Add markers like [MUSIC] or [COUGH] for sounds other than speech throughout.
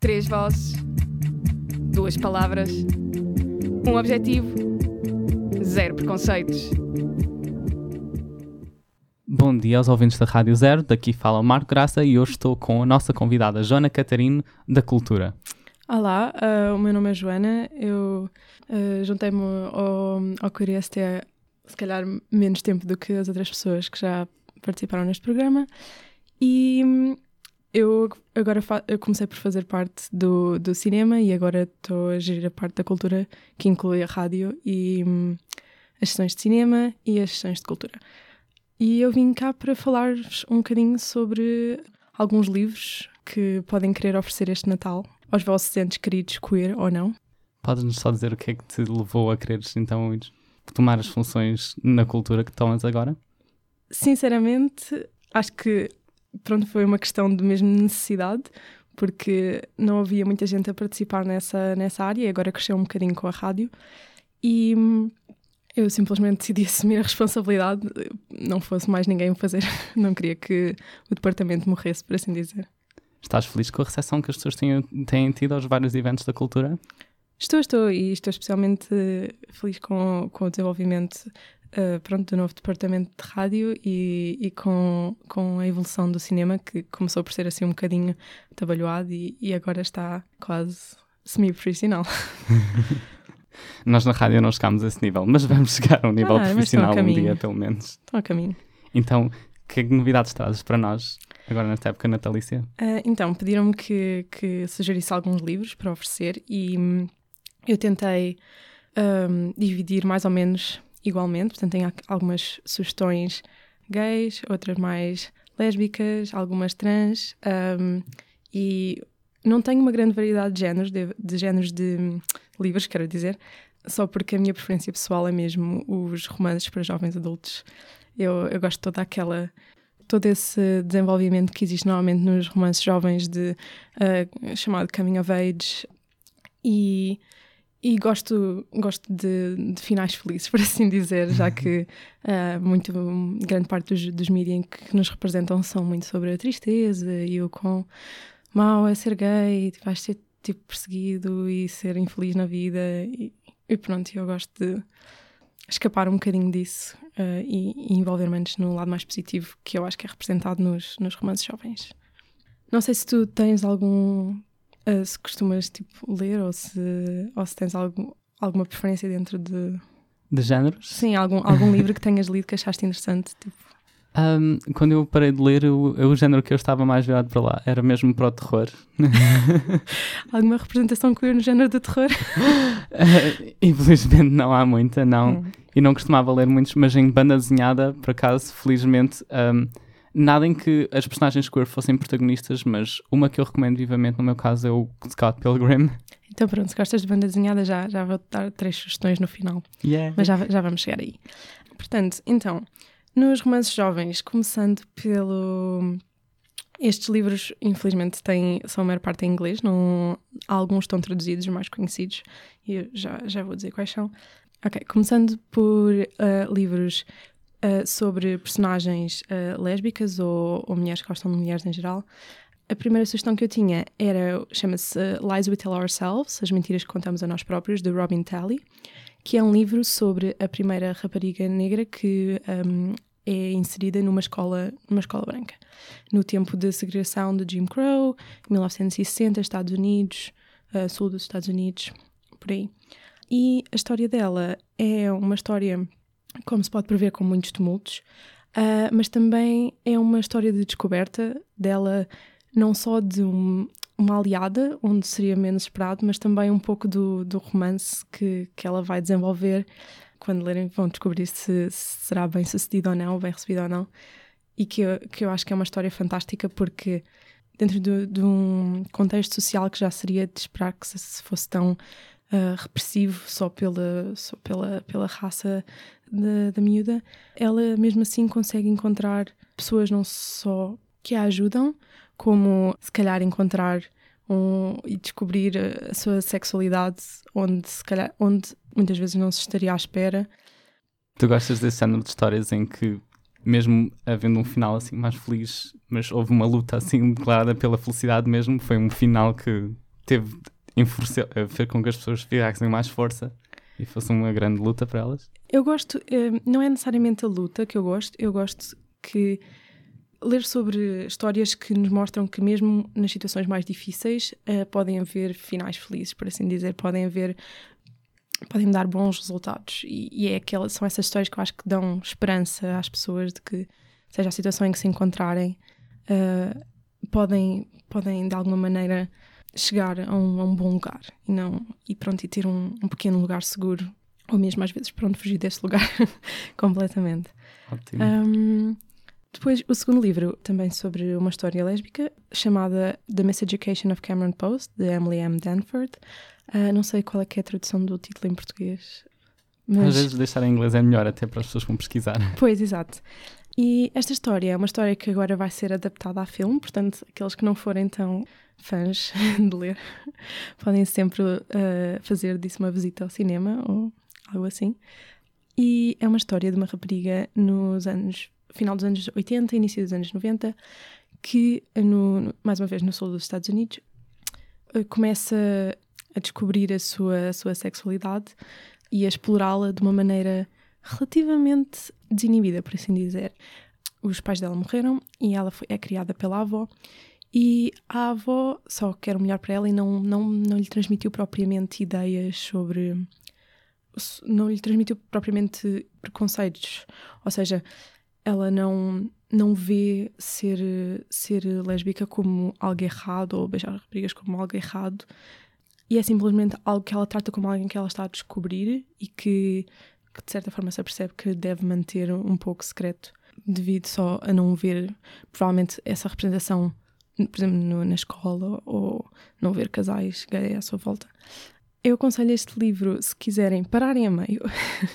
Três vozes, duas palavras, um objetivo, zero preconceitos. Bom dia aos ouvintes da Rádio Zero, daqui fala o Marco Graça e hoje estou com a nossa convidada Joana Catarino, da Cultura. Olá, uh, o meu nome é Joana, eu uh, juntei-me ao, ao QRST há se calhar menos tempo do que as outras pessoas que já participaram neste programa e eu agora eu comecei por fazer parte do, do cinema e agora estou a gerir a parte da cultura que inclui a rádio e hum, as sessões de cinema e as sessões de cultura. E eu vim cá para falar-vos um bocadinho sobre alguns livros que podem querer oferecer este Natal aos vossos entes queridos, queer ou não. Podes-nos só dizer o que é que te levou a quereres então tomar as funções na cultura que tomas agora? Sinceramente, acho que pronto, foi uma questão de mesmo necessidade, porque não havia muita gente a participar nessa, nessa área e agora cresceu um bocadinho com a rádio. E hum, eu simplesmente decidi [LAUGHS] assumir a responsabilidade, não fosse mais ninguém fazer, [LAUGHS] não queria que o departamento morresse, por assim dizer. Estás feliz com a recepção que as pessoas têm, têm tido aos vários eventos da cultura? Estou, estou, e estou especialmente feliz com, com o desenvolvimento uh, pronto, do novo departamento de rádio e, e, com, com a evolução do cinema, que começou por ser assim um bocadinho trabalhado e, e agora está quase semi-profissional. [LAUGHS] Nós na rádio não chegámos a esse nível, mas vamos chegar a um nível ah, profissional um dia, pelo menos. Estão a caminho. Então, que novidades trazes para nós agora nesta época natalícia? Uh, então, pediram-me que, que sugerisse alguns livros para oferecer e hum, eu tentei um, dividir mais ou menos igualmente, portanto, tenho algumas sugestões gays, outras mais lésbicas, algumas trans, um, e não tenho uma grande variedade de géneros, de, de géneros de livros, quero dizer, só porque a minha preferência pessoal é mesmo os romances para jovens adultos. Eu, eu gosto toda aquela todo esse desenvolvimento que existe normalmente nos romances jovens de uh, chamado coming of age e e gosto, gosto de, de, finais felizes, [LAUGHS] por assim dizer, já que uh, [LAUGHS] muito, grande parte dos, dos mídias que nos representam são muito sobre a tristeza e o quão mau é ser gay, vais ser tipo perseguido e ser infeliz na vida. E, e pronto, eu gosto de escapar um bocadinho disso uh, e, e envolver-me antes no lado mais positivo que eu acho que é representado nos, nos romances jovens. Não sei se tu tens algum Uh, se costumas tipo, ler ou se, ou se tens algum, alguma preferência dentro de. De géneros? Sim, algum, algum [LAUGHS] livro que tenhas lido que achaste interessante. Tipo. Um, quando eu parei de ler, o, o género que eu estava mais virado para lá era mesmo para o terror. [LAUGHS] Alguma representação queer no género de terror? Uh, [LAUGHS] infelizmente não há muita, não. Hum. E não costumava ler muitos, mas em banda desenhada, por acaso, felizmente. Um, Nada em que as personagens queer fossem protagonistas, mas uma que eu recomendo vivamente no meu caso é o Scott Pilgrim. Então pronto, se gostas de banda desenhada já, já vou dar três sugestões no final. Yeah. Mas já, já vamos chegar aí. Portanto, então, nos romances jovens, começando pelo... Estes livros, infelizmente, têm, são a maior parte em inglês, não, alguns estão traduzidos, os mais conhecidos, e eu já, já vou dizer quais são. Ok, começando por uh, livros uh, sobre personagens uh, lésbicas ou, ou, mulheres que gostam de mulheres em geral. A primeira sugestão que eu tinha era, chama-se Lies We Tell Ourselves, As Mentiras que Contamos a Nós Próprios, de Robin Talley, que é um livro sobre a primeira rapariga negra que um, é inserida numa escola, numa escola branca. No tempo da segregação de Jim Crow, 1960, Estados Unidos, uh, sul dos Estados Unidos, por aí. E a história dela é uma história como se pode prever, com muitos tumultos, uh, mas também é uma história de descoberta dela, não só de um, uma aliada, onde seria menos esperado, mas também um pouco do, do romance que, que ela vai desenvolver. Quando lerem, vão descobrir se, se será bem sucedido ou não, bem recebido ou não. E que eu, que eu acho que é uma história fantástica porque, dentro de, de um contexto social que já seria de esperar que se, se fosse tão uh, repressivo só pela, só pela, pela raça da, da miúda, ela mesmo assim consegue encontrar pessoas não só que a ajudam, como se calhar encontrar um, e descobrir a sua sexualidade onde, se calhar, onde muitas vezes não se estaria à espera. Tu gostas desse género de histórias em que, mesmo havendo um final assim mais feliz, mas houve uma luta assim declarada pela felicidade mesmo, foi um final que teve enfureceu, eh, fez com que as pessoas fizessem mais força e fosse uma grande luta para elas? Eu gosto, eh, não é necessariamente a luta que eu gosto, eu gosto que ler sobre histórias que nos mostram que mesmo nas situações mais difíceis uh, podem haver finais felizes, por assim dizer, podem haver podem dar bons resultados. E, e é aquela, são essas histórias que eu acho que dão esperança às pessoas de que seja a situação em que se encontrarem uh, podem podem de alguma maneira chegar a um, a um, bom lugar e não e pronto e ter um, um, pequeno lugar seguro ou mesmo às vezes pronto fugir desse lugar [LAUGHS] completamente Ótimo. Um, depois, o segundo livro, também sobre uma história lésbica, chamada The Miseducation of Cameron Post, de Emily M. Danford. Uh, não sei qual é, é a tradução do título em português. Mas... Às vezes deixar em inglês é melhor até para as pessoas que vão pesquisar. Pois, exato. E esta história é uma história que agora vai ser adaptada a filme, portanto, aqueles que não forem tão fãs [LAUGHS] de ler [LAUGHS] podem sempre uh, fazer disso uma visita ao cinema ou algo assim. E é uma história de uma rapariga nos anos final dos anos 80, início dos anos 90, que, no, mais uma vez, no sul dos Estados Unidos, eh, começa a descobrir a sua, a sua sexualidade e a explorá-la de uma maneira relativamente desinibida, por assim dizer. Os pais dela morreram e ela foi, é criada pela avó. E a avó só quer o melhor para ela e não, não, não lhe transmitiu propriamente ideias sobre. Não lhe transmitiu propriamente preconceitos. Ou seja, ela não não vê ser ser lésbica como algo errado ou beijar raparigas como algo errado e é simplesmente algo que ela trata como alguém que ela está a descobrir e que, que de certa forma se apercebe que deve manter um pouco secreto devido só a não ver provavelmente essa representação por exemplo no, na escola ou não ver casais gay à sua volta eu aconselho este livro se quiserem pararem a meio,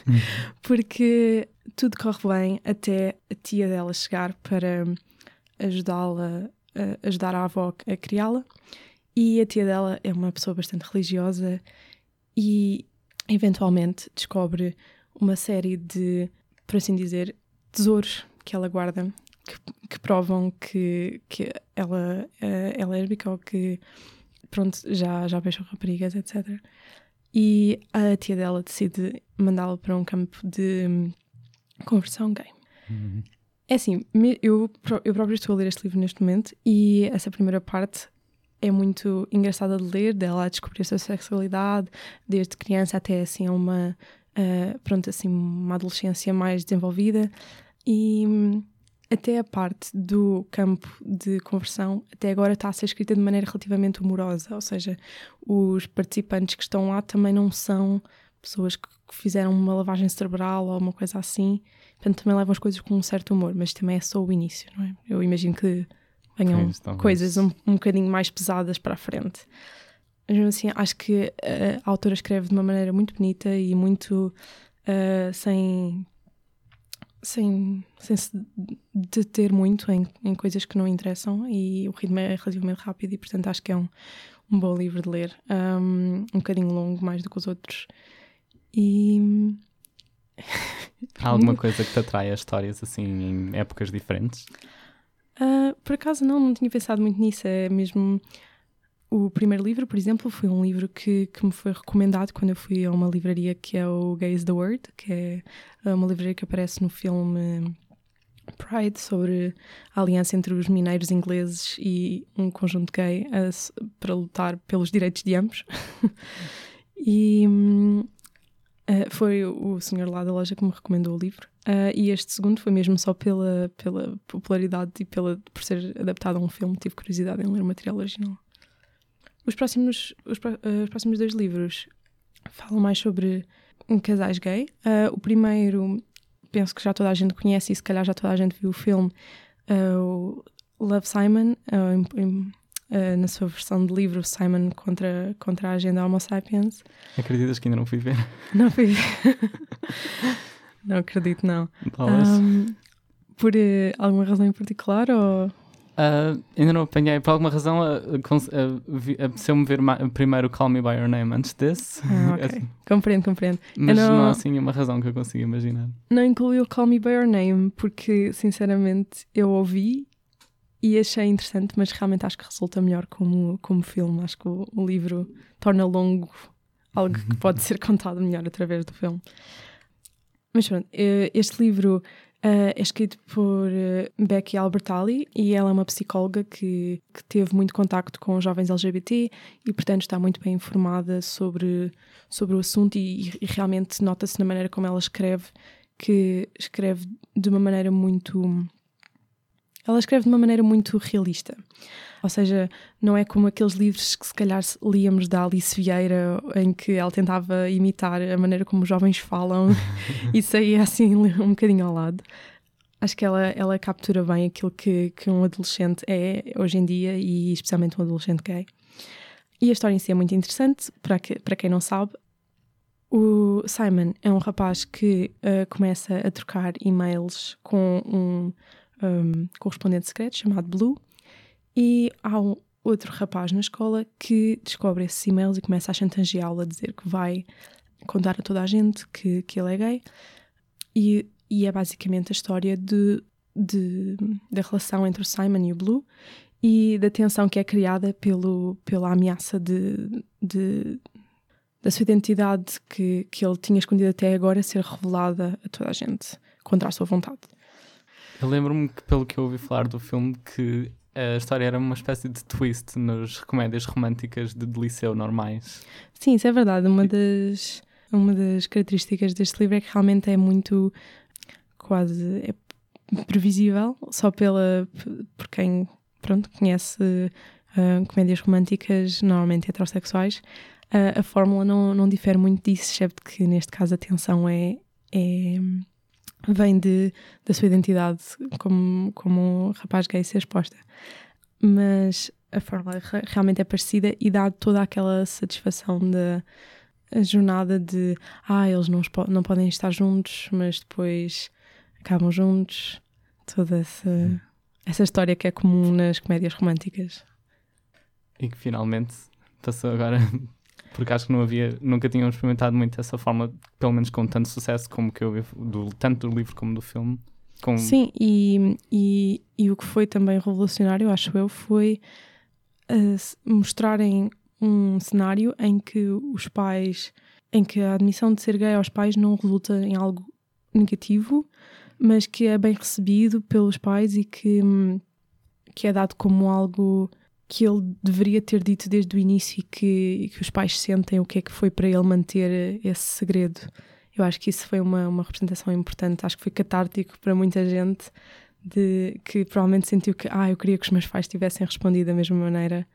hum. [LAUGHS] porque tudo corre bem até a tia dela chegar para ajudá-la, ajudar a avó a criá-la. E a tia dela é uma pessoa bastante religiosa e eventualmente descobre uma série de, por assim dizer, tesouros que ela guarda que, que provam que, que ela é, é lésbica ou que pronto, já, já beijou raparigas, etc. E a tia dela decide mandá-la para um campo de conversão gay. Uhum. É assim, eu, eu próprio estou a ler este livro neste momento e essa primeira parte é muito engraçada de ler, dela a descobrir a sua sexualidade, desde criança até assim uma, uh, pronto, assim, uma adolescência mais desenvolvida. E até a parte do campo de conversão, até agora está a ser escrita de maneira relativamente humorosa, ou seja, os participantes que estão lá também não são pessoas que fizeram uma lavagem cerebral ou uma coisa assim, portanto também levam as coisas com um certo humor, mas também é só o início, não é? Eu imagino que venham coisas um, um bocadinho mais pesadas para a frente. Mas assim, acho que a autora escreve de uma maneira muito bonita e muito uh, sem sem, sem se deter muito em, em coisas que não interessam e o ritmo é relativamente rápido e portanto acho que é um, um bom livro de ler um, um bocadinho longo mais do que os outros e [LAUGHS] Há alguma coisa que te atrai a histórias assim em épocas diferentes? Uh, por acaso não, não tinha pensado muito nisso. É mesmo o primeiro livro, por exemplo, foi um livro que, que me foi recomendado quando eu fui a uma livraria que é o Gays the Word, que é uma livraria que aparece no filme Pride sobre a aliança entre os mineiros ingleses e um conjunto gay a, para lutar pelos direitos de ambos. [LAUGHS] e uh, foi o senhor lá da loja que me recomendou o livro. Uh, e este segundo foi mesmo só pela, pela popularidade e pela, por ser adaptado a um filme, tive curiosidade em ler o material original. Os próximos, os, uh, os próximos dois livros falam mais sobre um casais gay. Uh, o primeiro, penso que já toda a gente conhece e se calhar já toda a gente viu o filme, uh, o Love Simon, em, na sua versão de livro, Simon contra, contra a agenda Homo sapiens. Acreditas que ainda não fui ver? [LAUGHS] Não fui ver. não acredito, não. Um, por alguma razão em particular ou... Uh, ainda não apanhei, por alguma razão, apeteceu-me ver primeiro Call Me By Your Name antes desse. Ah. [LAUGHS] Assim. compreendo, compreendo. Mas não... não há assim uma razão que eu consiga imaginar. Não incluí o Call Me By Your Name porque, sinceramente, eu ouvi e achei interessante, mas realmente acho que resulta melhor como, como filme. Acho que o, o livro torna longo algo que [LAUGHS] pode ser contado melhor através do filme. Mas pronto, eh, este livro Uh, é escrito por uh, Becky Albertalli e ela é uma psicóloga que, que, teve muito contacto com jovens LGBT e, portanto, está muito bem informada sobre, sobre o assunto e, e realmente nota-se na maneira como ela escreve que escreve de uma maneira muito. Ela escreve de uma maneira muito realista. Ou seja, não é como aqueles livros que se calhar líamos da Alice Vieira, em que ela tentava imitar a maneira como os jovens falam [LAUGHS] e saía assim um bocadinho ao lado. Acho que ela, ela captura bem aquilo que, que um adolescente é hoje em dia e especialmente um adolescente gay. E a história em si é muito interessante, para, que, para quem não sabe. O Simon é um rapaz que uh, começa a trocar e-mails com um, um correspondente secreto chamado Blue e há um outro rapaz na escola que descobre esses e-mails e começa a chantageá-lo a dizer que vai contar a toda a gente que, que ele é gay. E, e é basicamente a história de, de, da relação entre o Simon e o Blue e da tensão que é criada pelo, pela ameaça de, de, da sua identidade que, que ele tinha escondido até agora ser revelada a toda a gente contra a sua vontade. Eu lembro-me que, pelo que eu ouvi falar do filme, que a história era uma espécie de twist nas comédias românticas de, liceu normais. Sim, isso é verdade. Uma das, uma das características deste livro é que realmente é muito quase é previsível, só pela por quem pronto, conhece uh, comédias românticas normalmente heterossexuais. Uh, a fórmula não, não difere muito disso, excepto que neste caso a tensão é, é vem de, da sua identidade como, como um rapaz gay ser exposta. Mas a fórmula realmente é parecida e dá toda aquela satisfação da jornada de ah, eles não, não podem estar juntos, mas depois acabam juntos. Toda essa, essa história que é comum nas comédias românticas. E que finalmente passou agora porque acho que não havia, nunca tinham experimentado muito essa forma, pelo menos com tanto sucesso como que eu do, tanto do livro como do filme. Com... Sim, e, e, e, o que foi também revolucionário, acho eu, foi uh, mostrarem um cenário em que os pais, em que a admissão de ser gay aos pais não resulta em algo negativo, mas que é bem recebido pelos pais e que, que é dado como algo que ele deveria ter dito desde o início e que, que, os pais sentem o que é que foi para ele manter esse segredo. Eu acho que isso foi uma, uma representação importante, acho que foi catártico para muita gente de que provavelmente sentiu que ah, eu queria que os meus pais tivessem respondido da mesma maneira.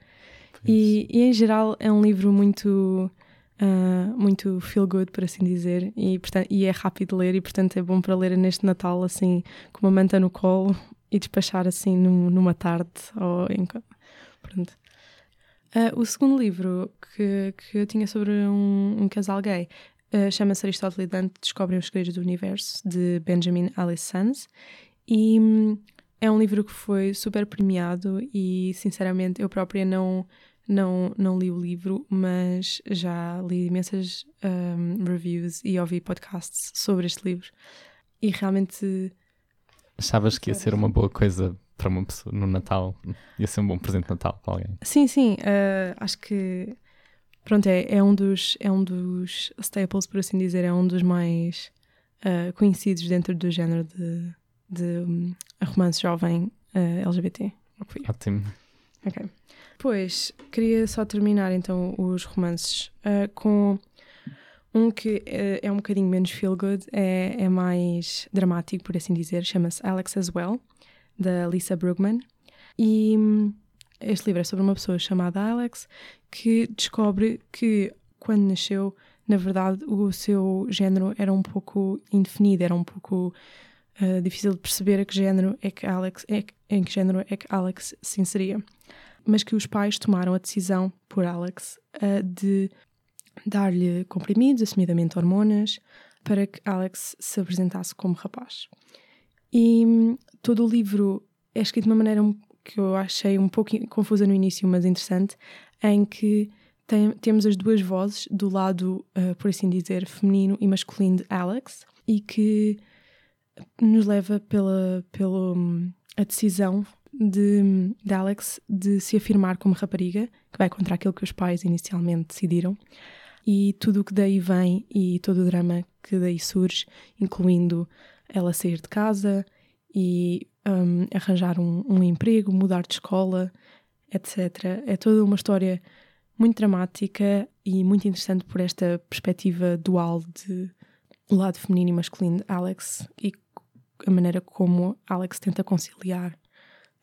E, e, em geral é um livro muito uh, muito feel good, por assim dizer, e, portanto, e é rápido de ler e portanto é bom para ler neste Natal assim com uma manta no colo e despachar assim numa tarde ou em, Pronto. Uh, o segundo livro que, que eu tinha sobre um, um casal gay uh, chama-se Aristóteles e Dante Descobrem os Segredos do Universo, de Benjamin Alice Sands. E um, é um livro que foi super premiado e, sinceramente, eu própria não, não, não li o livro, mas já li imensas um, reviews e ouvi podcasts sobre este livro. E realmente. Achavas que ia ser uma boa coisa para uma pessoa no Natal, ia ser um bom presente de Natal para alguém. Sim, sim, uh, acho que pronto, é, é, um dos, é um dos staples, por assim dizer, é um dos mais uh, conhecidos dentro do género de, de um, romance jovem uh, eh, LGBT. Ótimo. Ok. Pois, queria só terminar então os romances com um que é, é um bocadinho menos feel good, é, é mais dramático, por assim dizer, chama-se Alex as Well da Lisa Brugman. E hum, este livro é sobre uma pessoa chamada Alex que descobre que quando nasceu, na verdade, o seu género era um pouco indefinido, era um pouco uh, difícil de perceber a que género é que Alex, é, em que género é que Alex se inseria. Mas que os pais tomaram a decisão por Alex uh, de dar-lhe comprimidos, assumidamente hormonas, para que Alex se apresentasse como rapaz. E hum, todo o livro é escrito de uma maneira que eu achei um pouco confusa no início, mas interessante, em que tem, temos as duas vozes do lado, uh, por assim dizer, feminino e masculino de Alex e que nos leva pela, pela um, a decisão de, de Alex de se afirmar como rapariga, que vai contra aquilo que os pais inicialmente decidiram, e tudo o que daí vem e todo o drama que daí surge, incluindo ela sair de casa e um, arranjar um, um emprego, mudar de escola, etc. É toda uma história muito dramática e muito interessante por esta perspectiva dual de lado feminino e masculino de Alex e a maneira como Alex tenta conciliar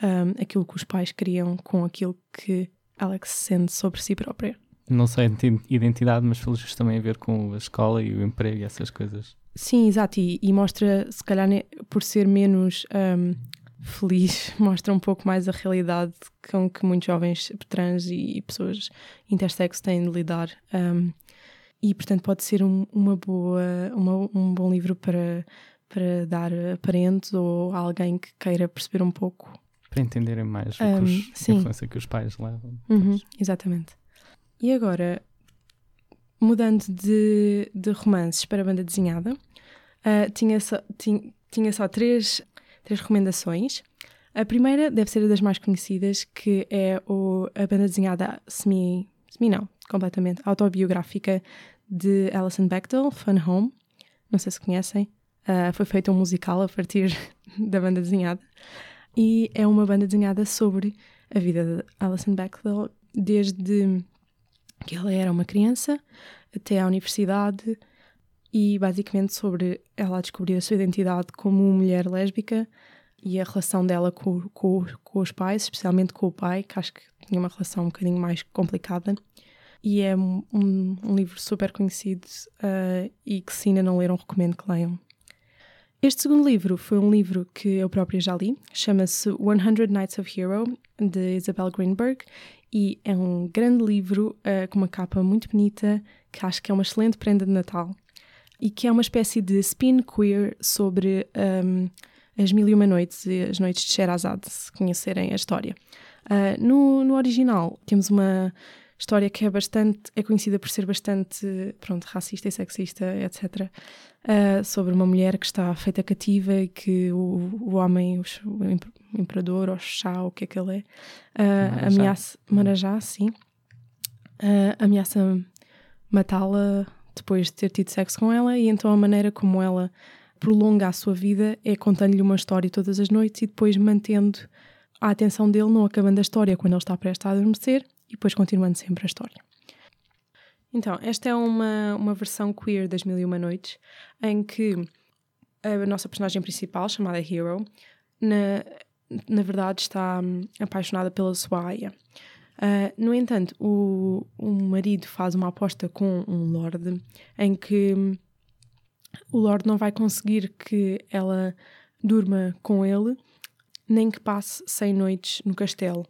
um, aquilo que os pais queriam com aquilo que Alex sente sobre si própria. Não só identidade, mas pelos também a ver com a escola e o emprego e essas coisas. Sim, exato, e, e mostra, se calhar, por ser menos um, feliz, [LAUGHS] mostra um pouco mais a realidade com que muitos jovens trans e pessoas intersexo têm de lidar. Um, e, portanto, pode ser um, uma boa, uma, um bom livro para, para dar a parentes ou a alguém que queira perceber um pouco. Para entenderem mais um, os, a influência que os pais levam. Uhum, exatamente. E agora, mudando de, de romances para banda desenhada, uh, tinha, só, tinha, tinha só três três recomendações. A primeira deve ser a das mais conhecidas, que é o, a banda desenhada semi, semi não, completamente autobiográfica de Alison Bechdel, Fun Home. Não sei se conhecem. Uh, foi feito um musical a partir [LAUGHS] da banda desenhada. E é uma banda desenhada sobre a vida de Alison Bechdel desde que ela era uma criança até à universidade e basicamente sobre ela descobrir a sua identidade como mulher lésbica e a relação dela com, com, com, os pais, especialmente com o pai, que acho que tinha uma relação um bocadinho mais complicada. E é um, um livro super conhecido uh, e que se ainda não leram, recomendo que leiam. Este segundo livro foi um livro que eu própria já li, chama-se 100 Nights of Hero, de Isabel Greenberg, e é um grande livro uh, com uma capa muito bonita, que acho que é uma excelente prenda de Natal e que é uma espécie de spin queer sobre um, as Mil e Uma Noites e as Noites de Sherazade, se conhecerem a história. Uh, no, no original temos uma história que é bastante é conhecida por ser bastante pronto racista e sexista etc uh, ah, sobre uma mulher que está feita cativa e que o, o homem o, imperador ou chá o que é que ele é uh, ameaça Marajá sim. Uh, ameaça matá-la depois de ter tido sexo com ela, e então a maneira como ela prolonga a sua vida é contando-lhe uma história todas as noites e depois mantendo a atenção dele, não acabando a história quando ele está prestes a adormecer e depois continuando sempre a história. Então, esta é uma, uma versão queer das Mil e Uma Noites, em que a nossa personagem principal, chamada Hero, na, na verdade está hum, apaixonada pela sua aia. Uh, no entanto, o, o marido faz uma aposta com um lord em que o lord não vai conseguir que ela durma com ele, nem que passe 100 noites no castelo.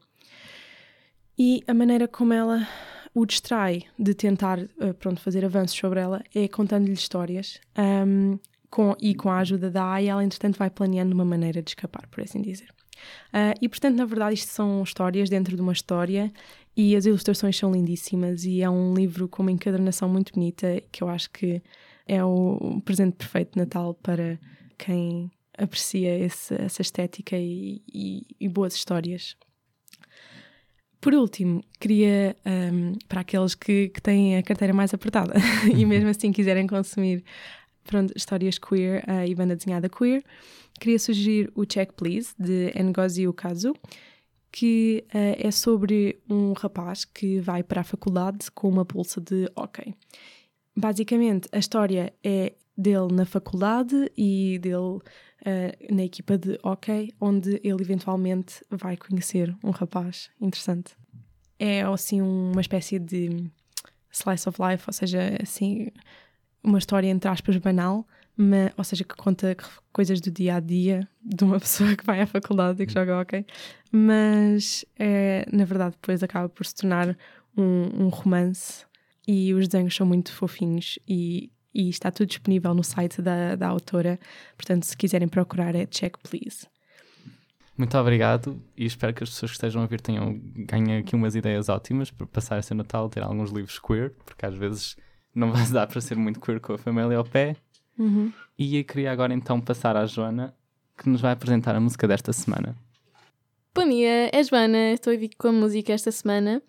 E a maneira como ela o distrai de tentar uh, pronto, fazer avanços sobre ela é contando-lhe histórias um, com, e com a ajuda da Aya, ela entretanto vai planeando uma maneira de escapar, por assim dizer. Uh, e portanto, na verdade, isto são histórias dentro de uma história e as ilustrações são lindíssimas e é um livro com uma encadernação muito bonita que eu acho que é o presente perfeito de Natal para quem aprecia esse, essa estética e, e, e, boas histórias. Por último, queria, um, para aqueles que, que têm a carteira mais apertada [LAUGHS] e mesmo assim quiserem consumir pronto, histórias queer uh, e banda desenhada queer, queria sugerir o Check Please, de Ngozi Ukazu, que uh, é sobre um rapaz que vai para a faculdade com uma bolsa de hockey. Basicamente, a história é dele na faculdade e dele uh, na equipa de hockey, onde ele eventualmente vai conhecer um rapaz interessante. É assim uma espécie de slice of life, ou seja, assim uma história entre aspas banal, mas, ou seja, que conta coisas do dia a dia de uma [LAUGHS] pessoa que vai à faculdade e que joga ok, mas é, na verdade depois acaba por se tornar um, um romance e os desenhos são muito fofinhos e, e está tudo disponível no site da, da autora, portanto se quiserem procurar é Check Please. Muito obrigado e espero que as pessoas que estejam a ouvir tenham ganhem aqui umas ideias ótimas para passar esse Natal, ter alguns livros queer, porque às vezes não [LAUGHS] vai dar para ser muito queer com a família ao pé. Uhum. E eu queria agora então passar à Joana, que nos vai apresentar a música desta semana. Bom dia, é Joana, estou aqui com a música esta semana,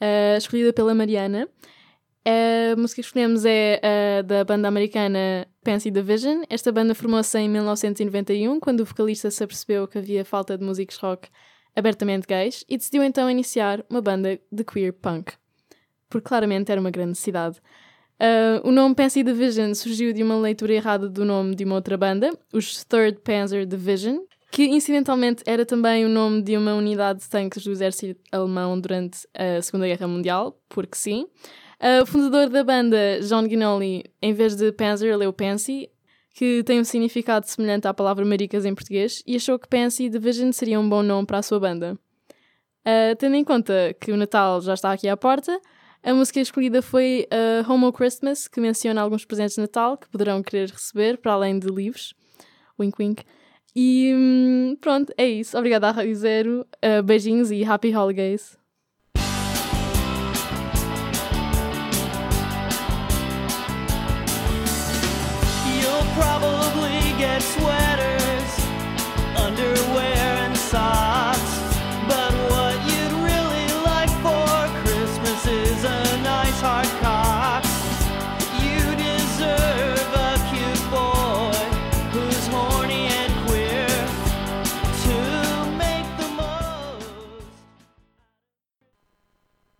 uh, escolhida pela Mariana. A música que escolhemos é uh, da banda americana Pansy Division. Esta banda formou-se em 1991, quando o vocalista se apercebeu que havia falta de músicos rock abertamente gays e decidiu então iniciar uma banda de queer punk. Porque claramente era uma grande necessidade. Uh, o nome Pansy Division surgiu de uma leitura errada do nome de uma outra banda, os Third Panzer Division, que incidentalmente era também o nome de uma unidade de tanques do exército alemão durante a Segunda Guerra Mundial, porque sim. Uh, o fundador da banda, John Ginoli, em vez de Panzer, leu Pansy, que tem um significado semelhante à palavra maricas em português, e achou que Pansy Division seria um bom nome para a sua banda. Uh, tendo em conta que o Natal já está aqui à porta, a música escolhida foi uh, Homo Christmas, que menciona alguns presentes de Natal que poderão querer receber, para além de livros. Wink wink. E hum, pronto, é isso. Obrigada à Rádio Zero. Uh, beijinhos e Happy Holidays.